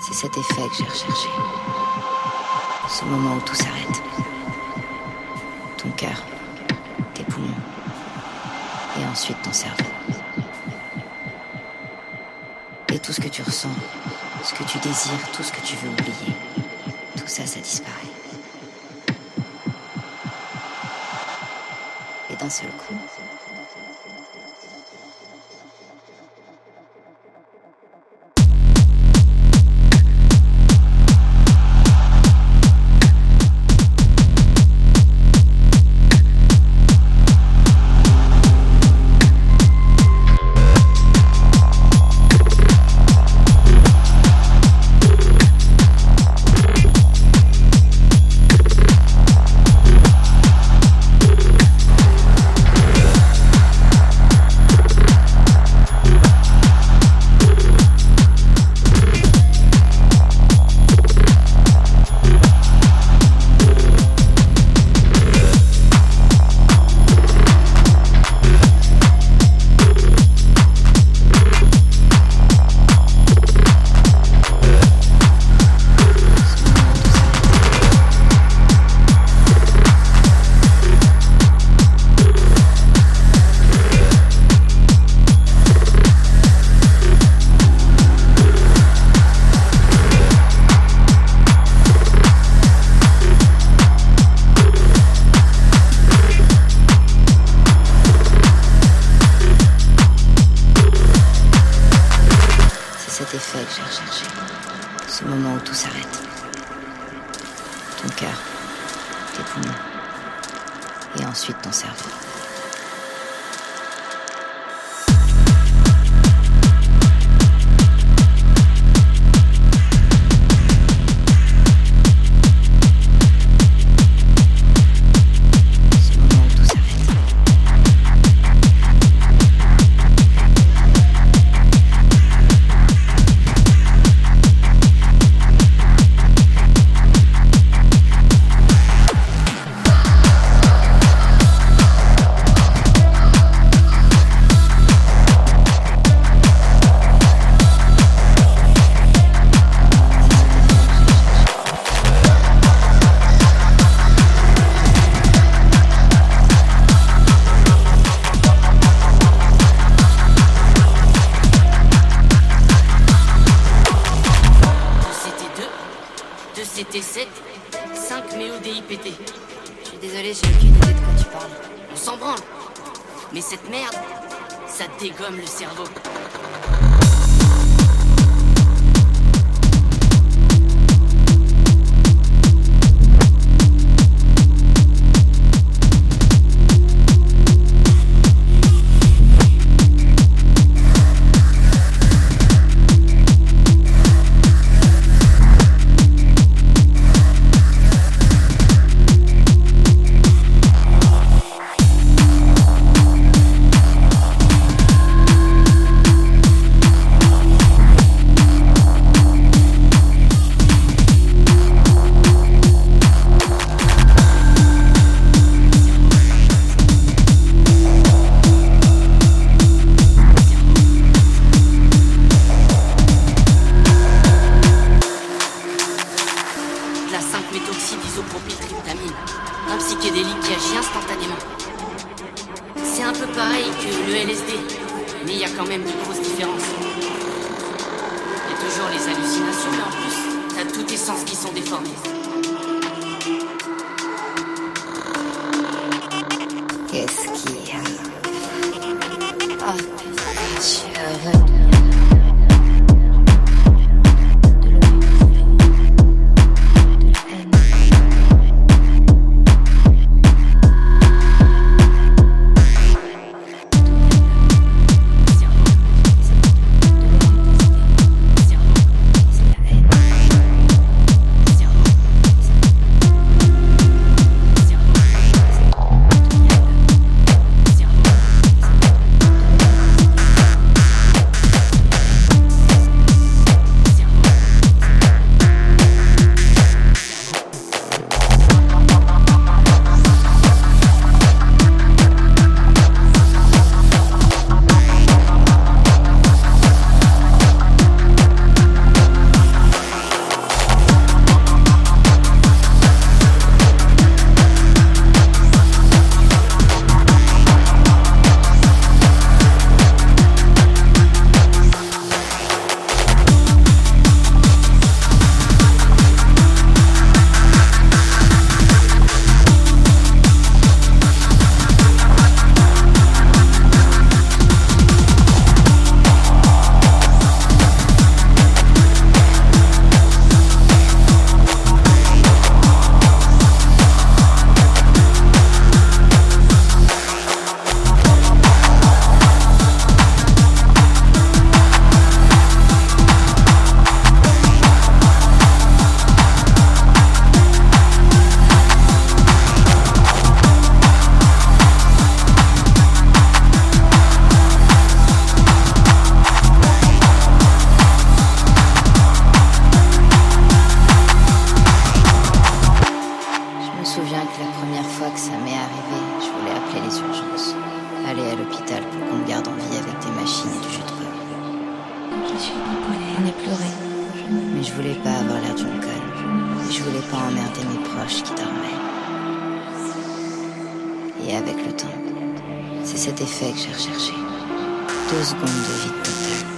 C'est cet effet que j'ai recherché. Ce moment où tout s'arrête. Ton cœur, tes poumons, et ensuite ton cerveau. Et tout ce que tu ressens, ce que tu désires, tout ce que tu veux oublier, tout ça, ça disparaît. Et d'un seul coup, Effet que j'ai recherché. Ce moment où tout s'arrête. Ton cœur, tes poumons, et ensuite ton cerveau. Je suis désolée, j'ai aucune idée de quoi tu parles. On s'en branle. Mais cette merde, ça dégomme le cerveau. Pareil que le LSD, mais il y a quand même de grosses différences. Il y a toujours les hallucinations, mais en plus, t'as tous tes sens qui sont déformés. Qu'est-ce qu'il les urgences. Aller à l'hôpital pour qu'on me garde en vie avec des machines et du jeu de rôle. On est pleuré. Mais je voulais pas avoir l'air d'une conne. Et je voulais pas emmerder mes proches qui dormaient. Et avec le temps, c'est cet effet que j'ai recherché. Deux secondes de vide total.